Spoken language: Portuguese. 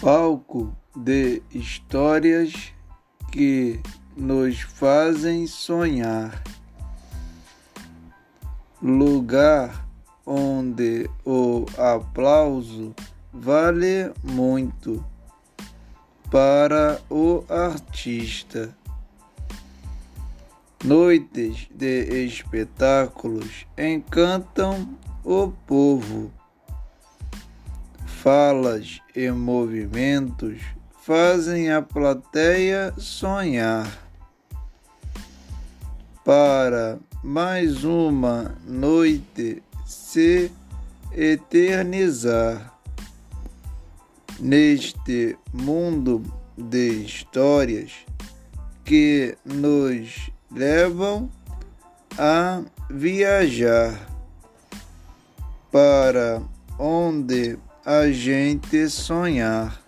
palco de histórias que nos fazem sonhar, lugar onde o aplauso vale muito para o artista. Noites de espetáculos encantam o povo falas e movimentos fazem a plateia sonhar. Para mais uma noite se eternizar neste mundo de histórias que nos levam a viajar para onde a gente sonhar.